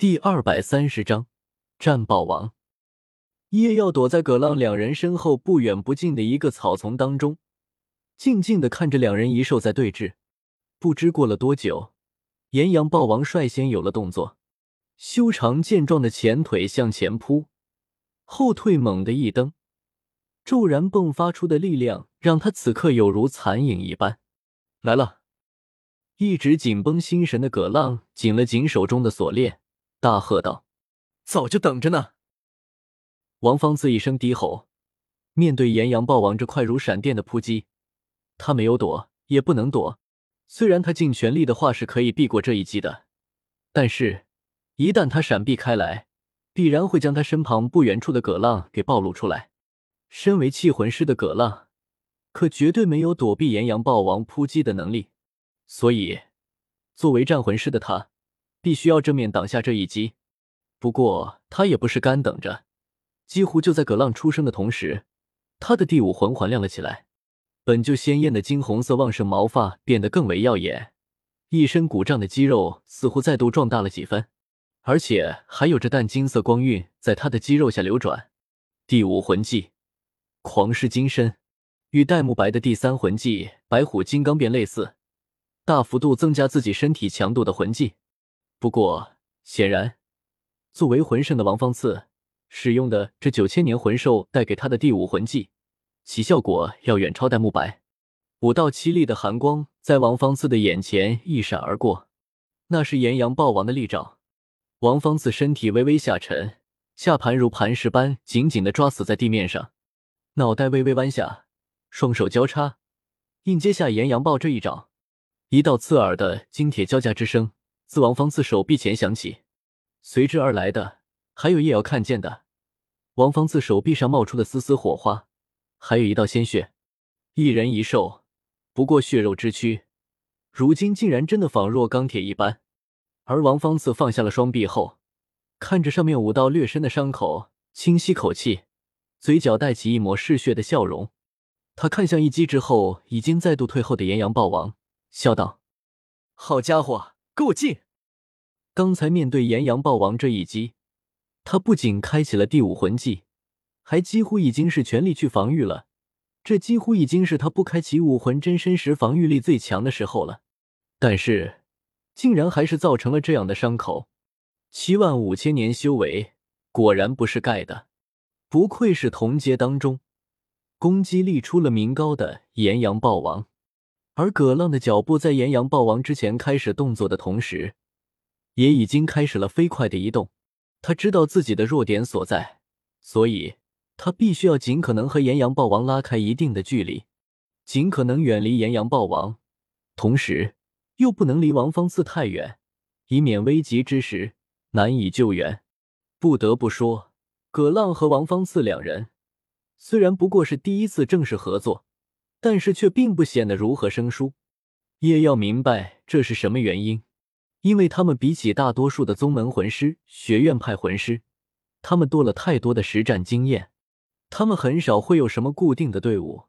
第二百三十章战豹王。叶耀躲在葛浪两人身后不远不近的一个草丛当中，静静的看着两人一兽在对峙。不知过了多久，炎阳豹王率先有了动作，修长健壮的前腿向前扑，后退猛地一蹬，骤然迸发出的力量让他此刻有如残影一般。来了！一直紧绷心神的葛浪紧了紧手中的锁链。大喝道：“早就等着呢！”王方子一声低吼，面对炎阳豹王这快如闪电的扑击，他没有躲，也不能躲。虽然他尽全力的话是可以避过这一击的，但是，一旦他闪避开来，必然会将他身旁不远处的葛浪给暴露出来。身为气魂师的葛浪，可绝对没有躲避炎阳豹王扑击的能力，所以，作为战魂师的他。必须要正面挡下这一击，不过他也不是干等着。几乎就在葛浪出生的同时，他的第五魂环亮了起来，本就鲜艳的金红色旺盛毛发变得更为耀眼，一身鼓胀的肌肉似乎再度壮大了几分，而且还有着淡金色光晕在他的肌肉下流转。第五魂技狂狮金身，与戴沐白的第三魂技白虎金刚变类似，大幅度增加自己身体强度的魂技。不过，显然，作为魂圣的王方次使用的这九千年魂兽带给他的第五魂技，其效果要远超戴沐白。五道凄厉的寒光在王方次的眼前一闪而过，那是炎阳豹王的利爪。王方次身体微微下沉，下盘如磐石般紧紧的抓死在地面上，脑袋微微弯下，双手交叉，硬接下炎阳豹这一掌。一道刺耳的金铁交加之声。自王方次手臂前响起，随之而来的还有叶瑶看见的王方次手臂上冒出的丝丝火花，还有一道鲜血。一人一兽，不过血肉之躯，如今竟然真的仿若钢铁一般。而王方次放下了双臂后，看着上面五道略深的伤口，轻吸口气，嘴角带起一抹嗜血的笑容。他看向一击之后已经再度退后的炎阳豹王，笑道：“好家伙！”给我进！刚才面对炎阳豹王这一击，他不仅开启了第五魂技，还几乎已经是全力去防御了。这几乎已经是他不开启武魂真身时防御力最强的时候了。但是，竟然还是造成了这样的伤口。七万五千年修为，果然不是盖的。不愧是同阶当中攻击力出了名高的炎阳豹王。而葛浪的脚步在岩羊豹王之前开始动作的同时，也已经开始了飞快的移动。他知道自己的弱点所在，所以他必须要尽可能和岩羊豹王拉开一定的距离，尽可能远离岩羊豹王，同时又不能离王方次太远，以免危急之时难以救援。不得不说，葛浪和王方次两人虽然不过是第一次正式合作。但是却并不显得如何生疏。叶耀明白这是什么原因，因为他们比起大多数的宗门魂师、学院派魂师，他们多了太多的实战经验。他们很少会有什么固定的队伍，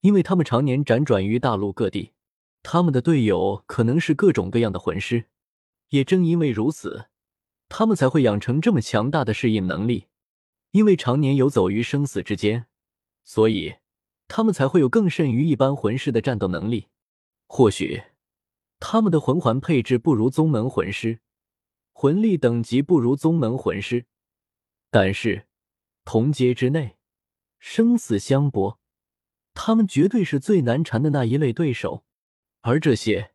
因为他们常年辗转于大陆各地。他们的队友可能是各种各样的魂师。也正因为如此，他们才会养成这么强大的适应能力。因为常年游走于生死之间，所以。他们才会有更甚于一般魂师的战斗能力。或许他们的魂环配置不如宗门魂师，魂力等级不如宗门魂师，但是同阶之内，生死相搏，他们绝对是最难缠的那一类对手。而这些，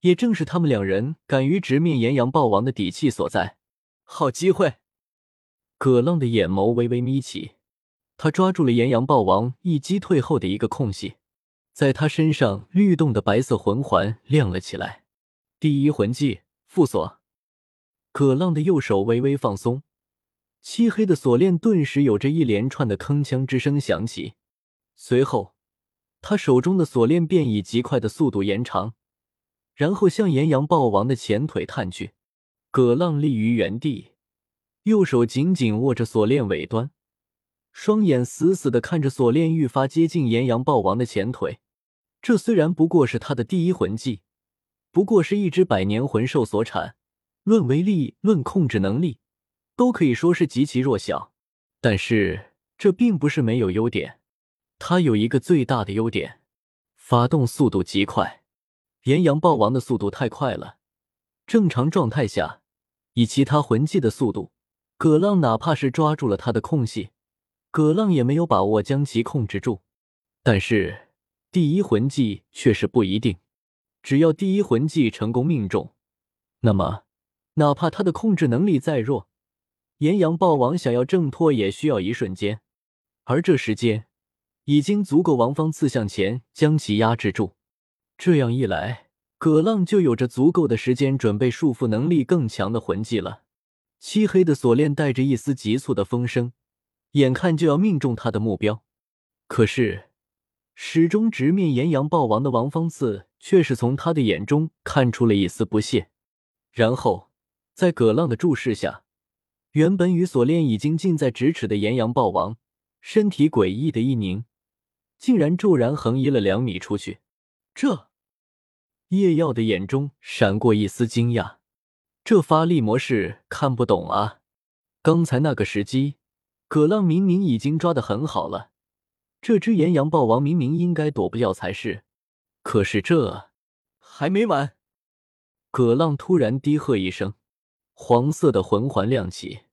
也正是他们两人敢于直面炎阳暴王的底气所在。好机会！葛浪的眼眸微微眯起。他抓住了炎阳豹王一击退后的一个空隙，在他身上律动的白色魂环亮了起来。第一魂技复锁。葛浪的右手微微放松，漆黑的锁链顿时有着一连串的铿锵之声响起。随后，他手中的锁链便以极快的速度延长，然后向岩羊豹王的前腿探去。葛浪立于原地，右手紧紧握着锁链尾端。双眼死死的看着锁链愈发接近炎阳豹王的前腿，这虽然不过是他的第一魂技，不过是一只百年魂兽所产，论威力、论控制能力，都可以说是极其弱小。但是这并不是没有优点，它有一个最大的优点：发动速度极快。炎阳暴王的速度太快了，正常状态下，以其他魂技的速度，葛浪哪怕是抓住了他的空隙，葛浪也没有把握将其控制住。但是第一魂技却是不一定，只要第一魂技成功命中，那么哪怕他的控制能力再弱，炎阳暴王想要挣脱也需要一瞬间，而这时间已经足够王方刺向前将其压制住。这样一来，葛浪就有着足够的时间准备束缚能力更强的魂技了。漆黑的锁链带着一丝急促的风声，眼看就要命中他的目标。可是，始终直面炎阳暴王的王方刺却是从他的眼中看出了一丝不屑。然后，在葛浪的注视下，原本与锁链已经近在咫尺的炎阳暴王，身体诡异的一凝，竟然骤然横移了两米出去。这。叶耀的眼中闪过一丝惊讶，这发力模式看不懂啊！刚才那个时机，葛浪明明已经抓得很好了，这只岩羊豹王明明应该躲不掉才是，可是这还没完！葛浪突然低喝一声，黄色的魂环亮起，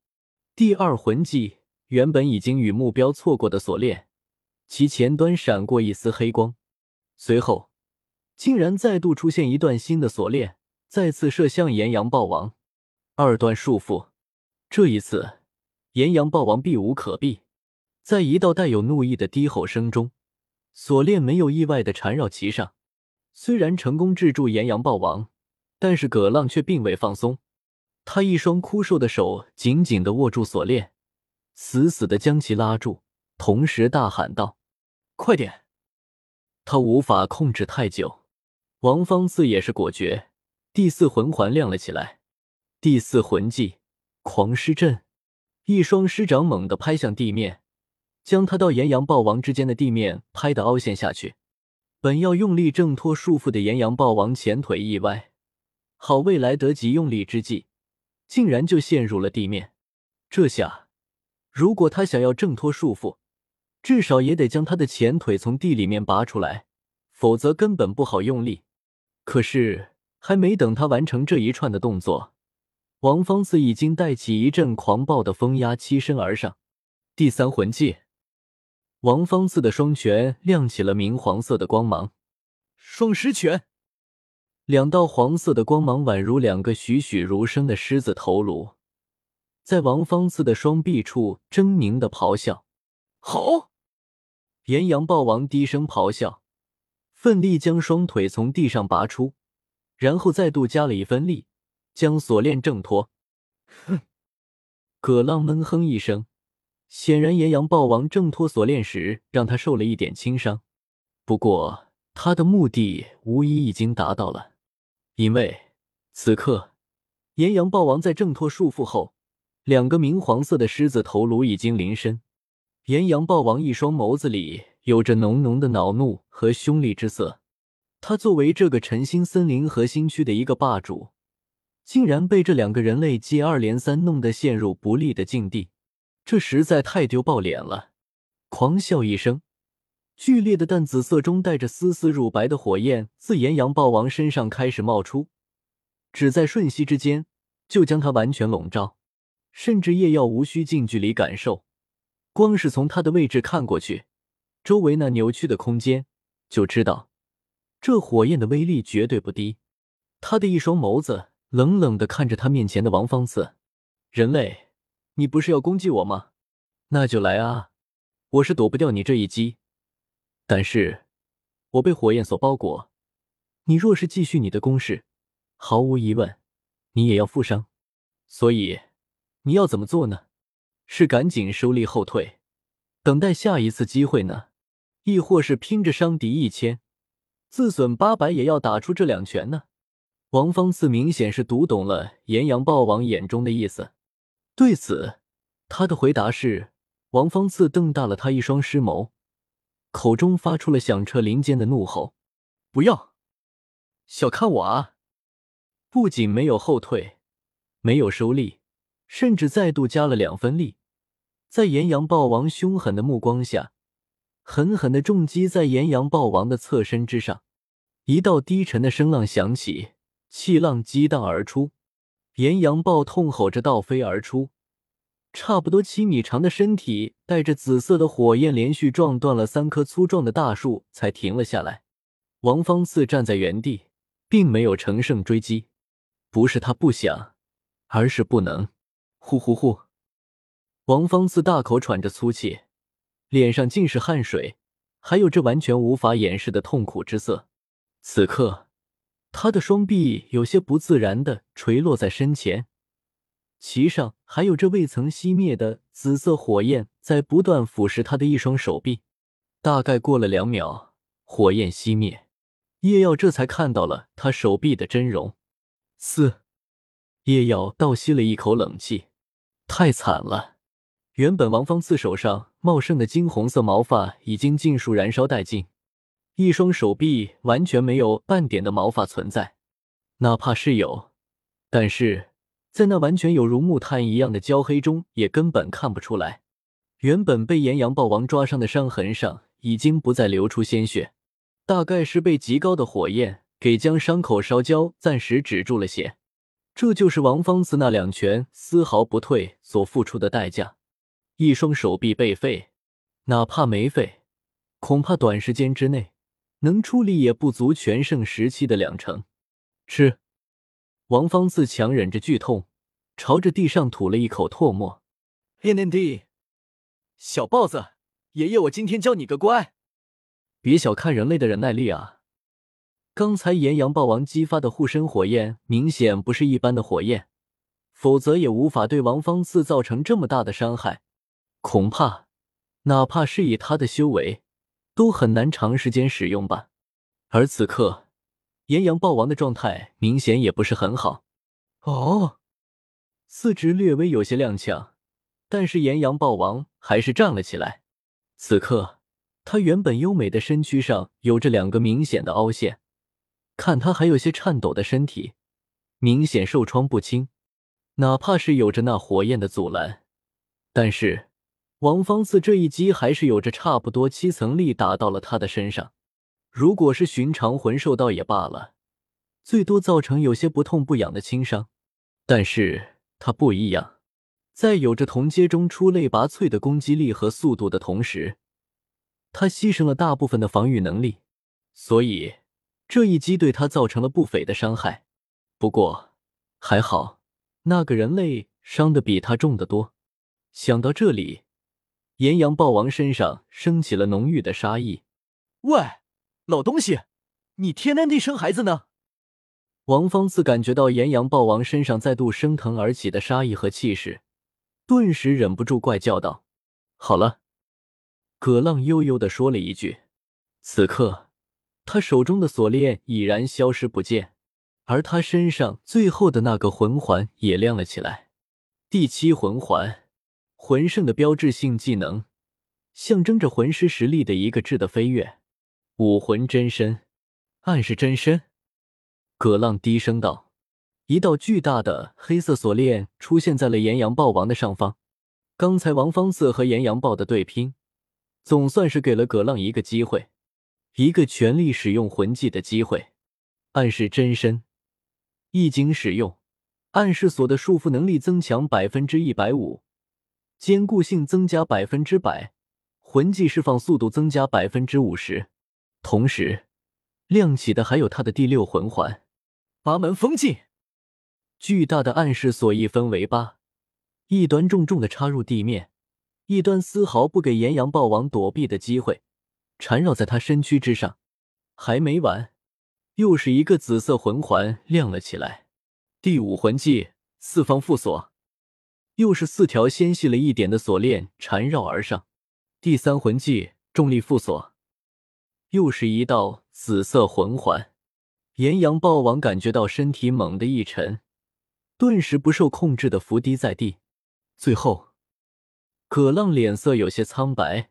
第二魂技原本已经与目标错过的锁链，其前端闪过一丝黑光，随后。竟然再度出现一段新的锁链，再次射向岩羊豹王。二段束缚，这一次炎阳豹王避无可避，在一道带有怒意的低吼声中，锁链没有意外的缠绕其上。虽然成功制住炎阳豹王，但是葛浪却并未放松，他一双枯瘦的手紧紧的握住锁链，死死的将其拉住，同时大喊道：“快点！”他无法控制太久。王方次也是果决，第四魂环亮了起来。第四魂技狂狮阵，一双狮掌猛地拍向地面，将他到岩羊豹王之间的地面拍得凹陷下去。本要用力挣脱束缚的岩羊豹王前腿一歪，好未来得及用力之际，竟然就陷入了地面。这下，如果他想要挣脱束缚，至少也得将他的前腿从地里面拔出来，否则根本不好用力。可是，还没等他完成这一串的动作，王方次已经带起一阵狂暴的风压，欺身而上。第三魂技，王方次的双拳亮起了明黄色的光芒，双狮拳，两道黄色的光芒宛如两个栩栩如生的狮子头颅，在王方次的双臂处狰狞的咆哮。吼！炎阳豹王低声咆哮。奋力将双腿从地上拔出，然后再度加了一分力，将锁链挣脱。哼！葛浪闷哼一声，显然岩阳豹王挣脱锁链时让他受了一点轻伤，不过他的目的无疑已经达到了，因为此刻岩阳豹王在挣脱束缚后，两个明黄色的狮子头颅已经临身，岩阳豹王一双眸子里。有着浓浓的恼怒和凶厉之色。他作为这个晨星森林核心区的一个霸主，竟然被这两个人类接二连三弄得陷入不利的境地，这实在太丢爆脸了！狂笑一声，剧烈的淡紫色中带着丝丝乳白的火焰自炎阳豹王身上开始冒出，只在瞬息之间就将他完全笼罩，甚至叶耀无需近距离感受，光是从他的位置看过去。周围那扭曲的空间，就知道这火焰的威力绝对不低。他的一双眸子冷冷的看着他面前的王方次，人类，你不是要攻击我吗？那就来啊！我是躲不掉你这一击，但是我被火焰所包裹。你若是继续你的攻势，毫无疑问，你也要负伤。所以你要怎么做呢？是赶紧收力后退，等待下一次机会呢？亦或是拼着伤敌一千，自损八百也要打出这两拳呢？王方次明显是读懂了炎阳豹王眼中的意思，对此，他的回答是：王方次瞪大了他一双狮眸，口中发出了响彻林间的怒吼：“不要小看我啊！”不仅没有后退，没有收力，甚至再度加了两分力，在炎阳豹王凶狠的目光下，狠狠的重击在炎阳豹王的侧身之上。一道低沉的声浪响起，气浪激荡而出，炎阳豹痛吼着倒飞而出，差不多七米长的身体带着紫色的火焰，连续撞断了三棵粗壮的大树，才停了下来。王方次站在原地，并没有乘胜追击，不是他不想，而是不能。呼呼呼！王方次大口喘着粗气，脸上尽是汗水，还有这完全无法掩饰的痛苦之色。此刻，他的双臂有些不自然的垂落在身前，其上还有这未曾熄灭的紫色火焰在不断腐蚀他的一双手臂。大概过了两秒，火焰熄灭，叶耀这才看到了他手臂的真容。四，叶耀倒吸了一口冷气，太惨了！原本王方次手上茂盛的金红色毛发已经尽数燃烧殆尽。一双手臂完全没有半点的毛发存在，哪怕是有，但是在那完全有如木炭一样的焦黑中，也根本看不出来。原本被炎阳豹王抓伤的伤痕上已经不再流出鲜血，大概是被极高的火焰给将伤口烧焦，暂时止住了血。这就是王方子那两拳丝毫不退所付出的代价。一双手臂被废，哪怕没废，恐怕短时间之内。能出力也不足全盛时期的两成。吃，王方次强忍着剧痛，朝着地上吐了一口唾沫。N D，小豹子，爷爷我今天教你个乖。别小看人类的忍耐力啊！刚才炎阳豹王激发的护身火焰明显不是一般的火焰，否则也无法对王方次造成这么大的伤害。恐怕，哪怕是以他的修为。都很难长时间使用吧，而此刻，炎阳豹王的状态明显也不是很好。哦，四肢略微有些踉跄，但是炎阳豹王还是站了起来。此刻，他原本优美的身躯上有着两个明显的凹陷，看他还有些颤抖的身体，明显受创不轻。哪怕是有着那火焰的阻拦，但是。王方次这一击还是有着差不多七层力打到了他的身上。如果是寻常魂兽倒也罢了，最多造成有些不痛不痒的轻伤。但是他不一样，在有着同阶中出类拔萃的攻击力和速度的同时，他牺牲了大部分的防御能力，所以这一击对他造成了不菲的伤害。不过还好，那个人类伤的比他重得多。想到这里。炎阳豹王身上升起了浓郁的杀意。喂，老东西，你天南地生孩子呢？王方次感觉到炎阳豹王身上再度升腾而起的杀意和气势，顿时忍不住怪叫道：“好了。”葛浪悠悠的说了一句。此刻，他手中的锁链已然消失不见，而他身上最后的那个魂环也亮了起来。第七魂环。魂圣的标志性技能，象征着魂师实力的一个质的飞跃。武魂真身，暗示真身。葛浪低声道：“一道巨大的黑色锁链出现在了炎阳豹王的上方。刚才王方次和炎阳豹的对拼，总算是给了葛浪一个机会，一个全力使用魂技的机会。暗示真身，一经使用，暗示锁的束缚能力增强百分之一百五。”坚固性增加百分之百，魂技释放速度增加百分之五十，同时亮起的还有他的第六魂环——八门封禁。巨大的暗示锁一分为八，一端重重的插入地面，一端丝毫不给炎阳豹王躲避的机会，缠绕在他身躯之上。还没完，又是一个紫色魂环亮了起来。第五魂技四方缚锁。又是四条纤细了一点的锁链缠绕而上，第三魂技重力缚锁，又是一道紫色魂环。炎阳豹王感觉到身体猛地一沉，顿时不受控制的伏低在地。最后，葛浪脸色有些苍白，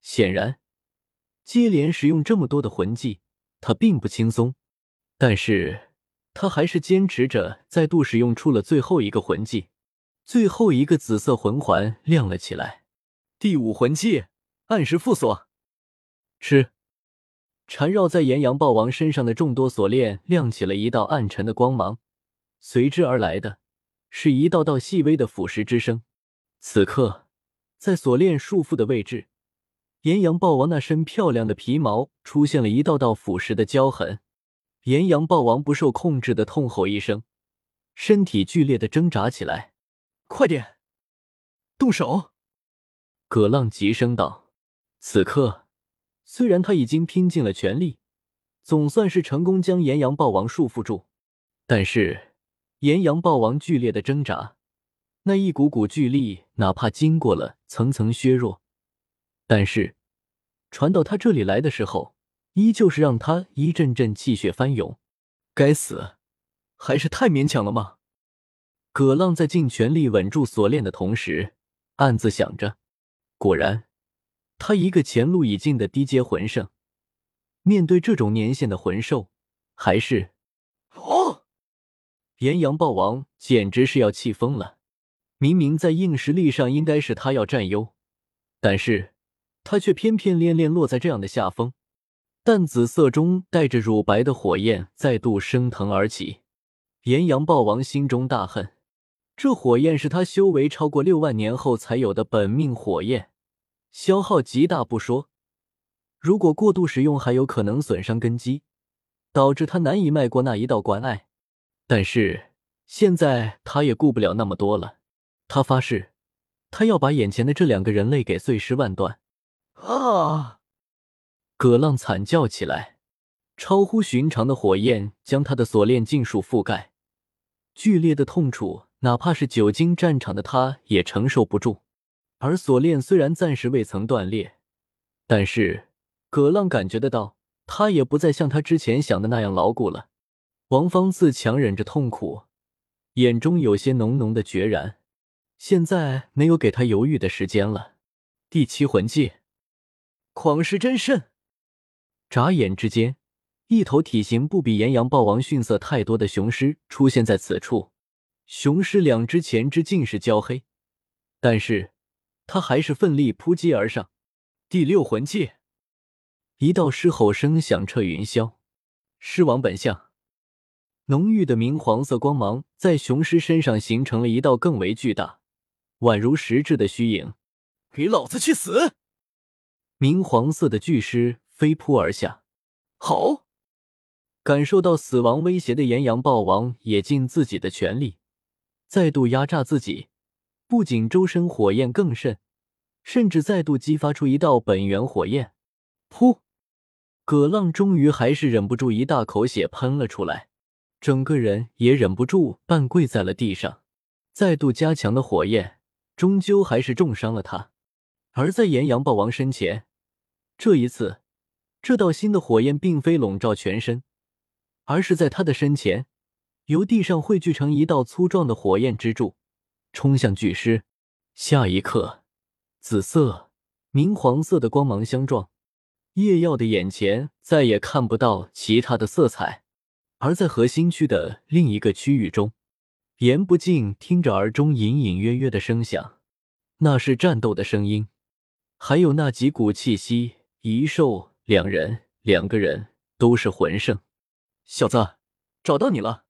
显然接连使用这么多的魂技，他并不轻松。但是他还是坚持着再度使用出了最后一个魂技，最后一个紫色魂环亮了起来。第五魂技暗石缚锁，吃。缠绕在炎阳豹王身上的众多锁链亮起了一道暗沉的光芒，随之而来的是一道道细微的腐蚀之声。此刻，在锁链束缚的位置，炎阳豹王那身漂亮的皮毛出现了一道道腐蚀的焦痕。炎阳豹王不受控制的痛吼一声，身体剧烈的挣扎起来。快点，动手！葛浪急声道。此刻。虽然他已经拼尽了全力，总算是成功将炎阳豹王束缚住，但是炎阳豹王剧烈的挣扎，那一股股巨力，哪怕经过了层层削弱，但是传到他这里来的时候，依旧是让他一阵阵气血翻涌。该死，还是太勉强了吗？葛浪在尽全力稳住锁链的同时，暗自想着。果然。他一个前路已尽的低阶魂圣，面对这种年限的魂兽，还是哦！炎阳暴王简直是要气疯了。明明在硬实力上应该是他要占优，但是他却偏偏恋恋落在这样的下风。淡紫色中带着乳白的火焰再度升腾而起，炎阳暴王心中大恨，这火焰是他修为超过六万年后才有的本命火焰。消耗极大不说，如果过度使用，还有可能损伤根基，导致他难以迈过那一道关隘。但是现在他也顾不了那么多了，他发誓，他要把眼前的这两个人类给碎尸万段！啊！葛浪惨叫起来，超乎寻常的火焰将他的锁链尽数覆盖，剧烈的痛楚，哪怕是久经战场的他也承受不住。而锁链虽然暂时未曾断裂，但是葛浪感觉得到，他也不再像他之前想的那样牢固了。王方自强忍着痛苦，眼中有些浓浓的决然。现在没有给他犹豫的时间了。第七魂技，狂狮真身。眨眼之间，一头体型不比炎阳豹王逊色太多的雄狮出现在此处。雄狮两只前肢尽是焦黑，但是。他还是奋力扑击而上，第六魂技，一道狮吼声响彻云霄。狮王本相，浓郁的明黄色光芒在雄狮身上形成了一道更为巨大、宛如实质的虚影。给老子去死！明黄色的巨狮飞扑而下，好！感受到死亡威胁的炎阳豹王也尽自己的全力，再度压榨自己。不仅周身火焰更甚，甚至再度激发出一道本源火焰。噗！葛浪终于还是忍不住一大口血喷了出来，整个人也忍不住半跪在了地上。再度加强的火焰，终究还是重伤了他。而在炎阳豹王身前，这一次，这道新的火焰并非笼罩全身，而是在他的身前，由地上汇聚成一道粗壮的火焰支柱。冲向巨狮，下一刻，紫色、明黄色的光芒相撞，叶耀的眼前再也看不到其他的色彩。而在核心区的另一个区域中，言不尽听着耳中隐隐约约的声响，那是战斗的声音，还有那几股气息。一兽两人，两个人都是魂圣。小子，找到你了。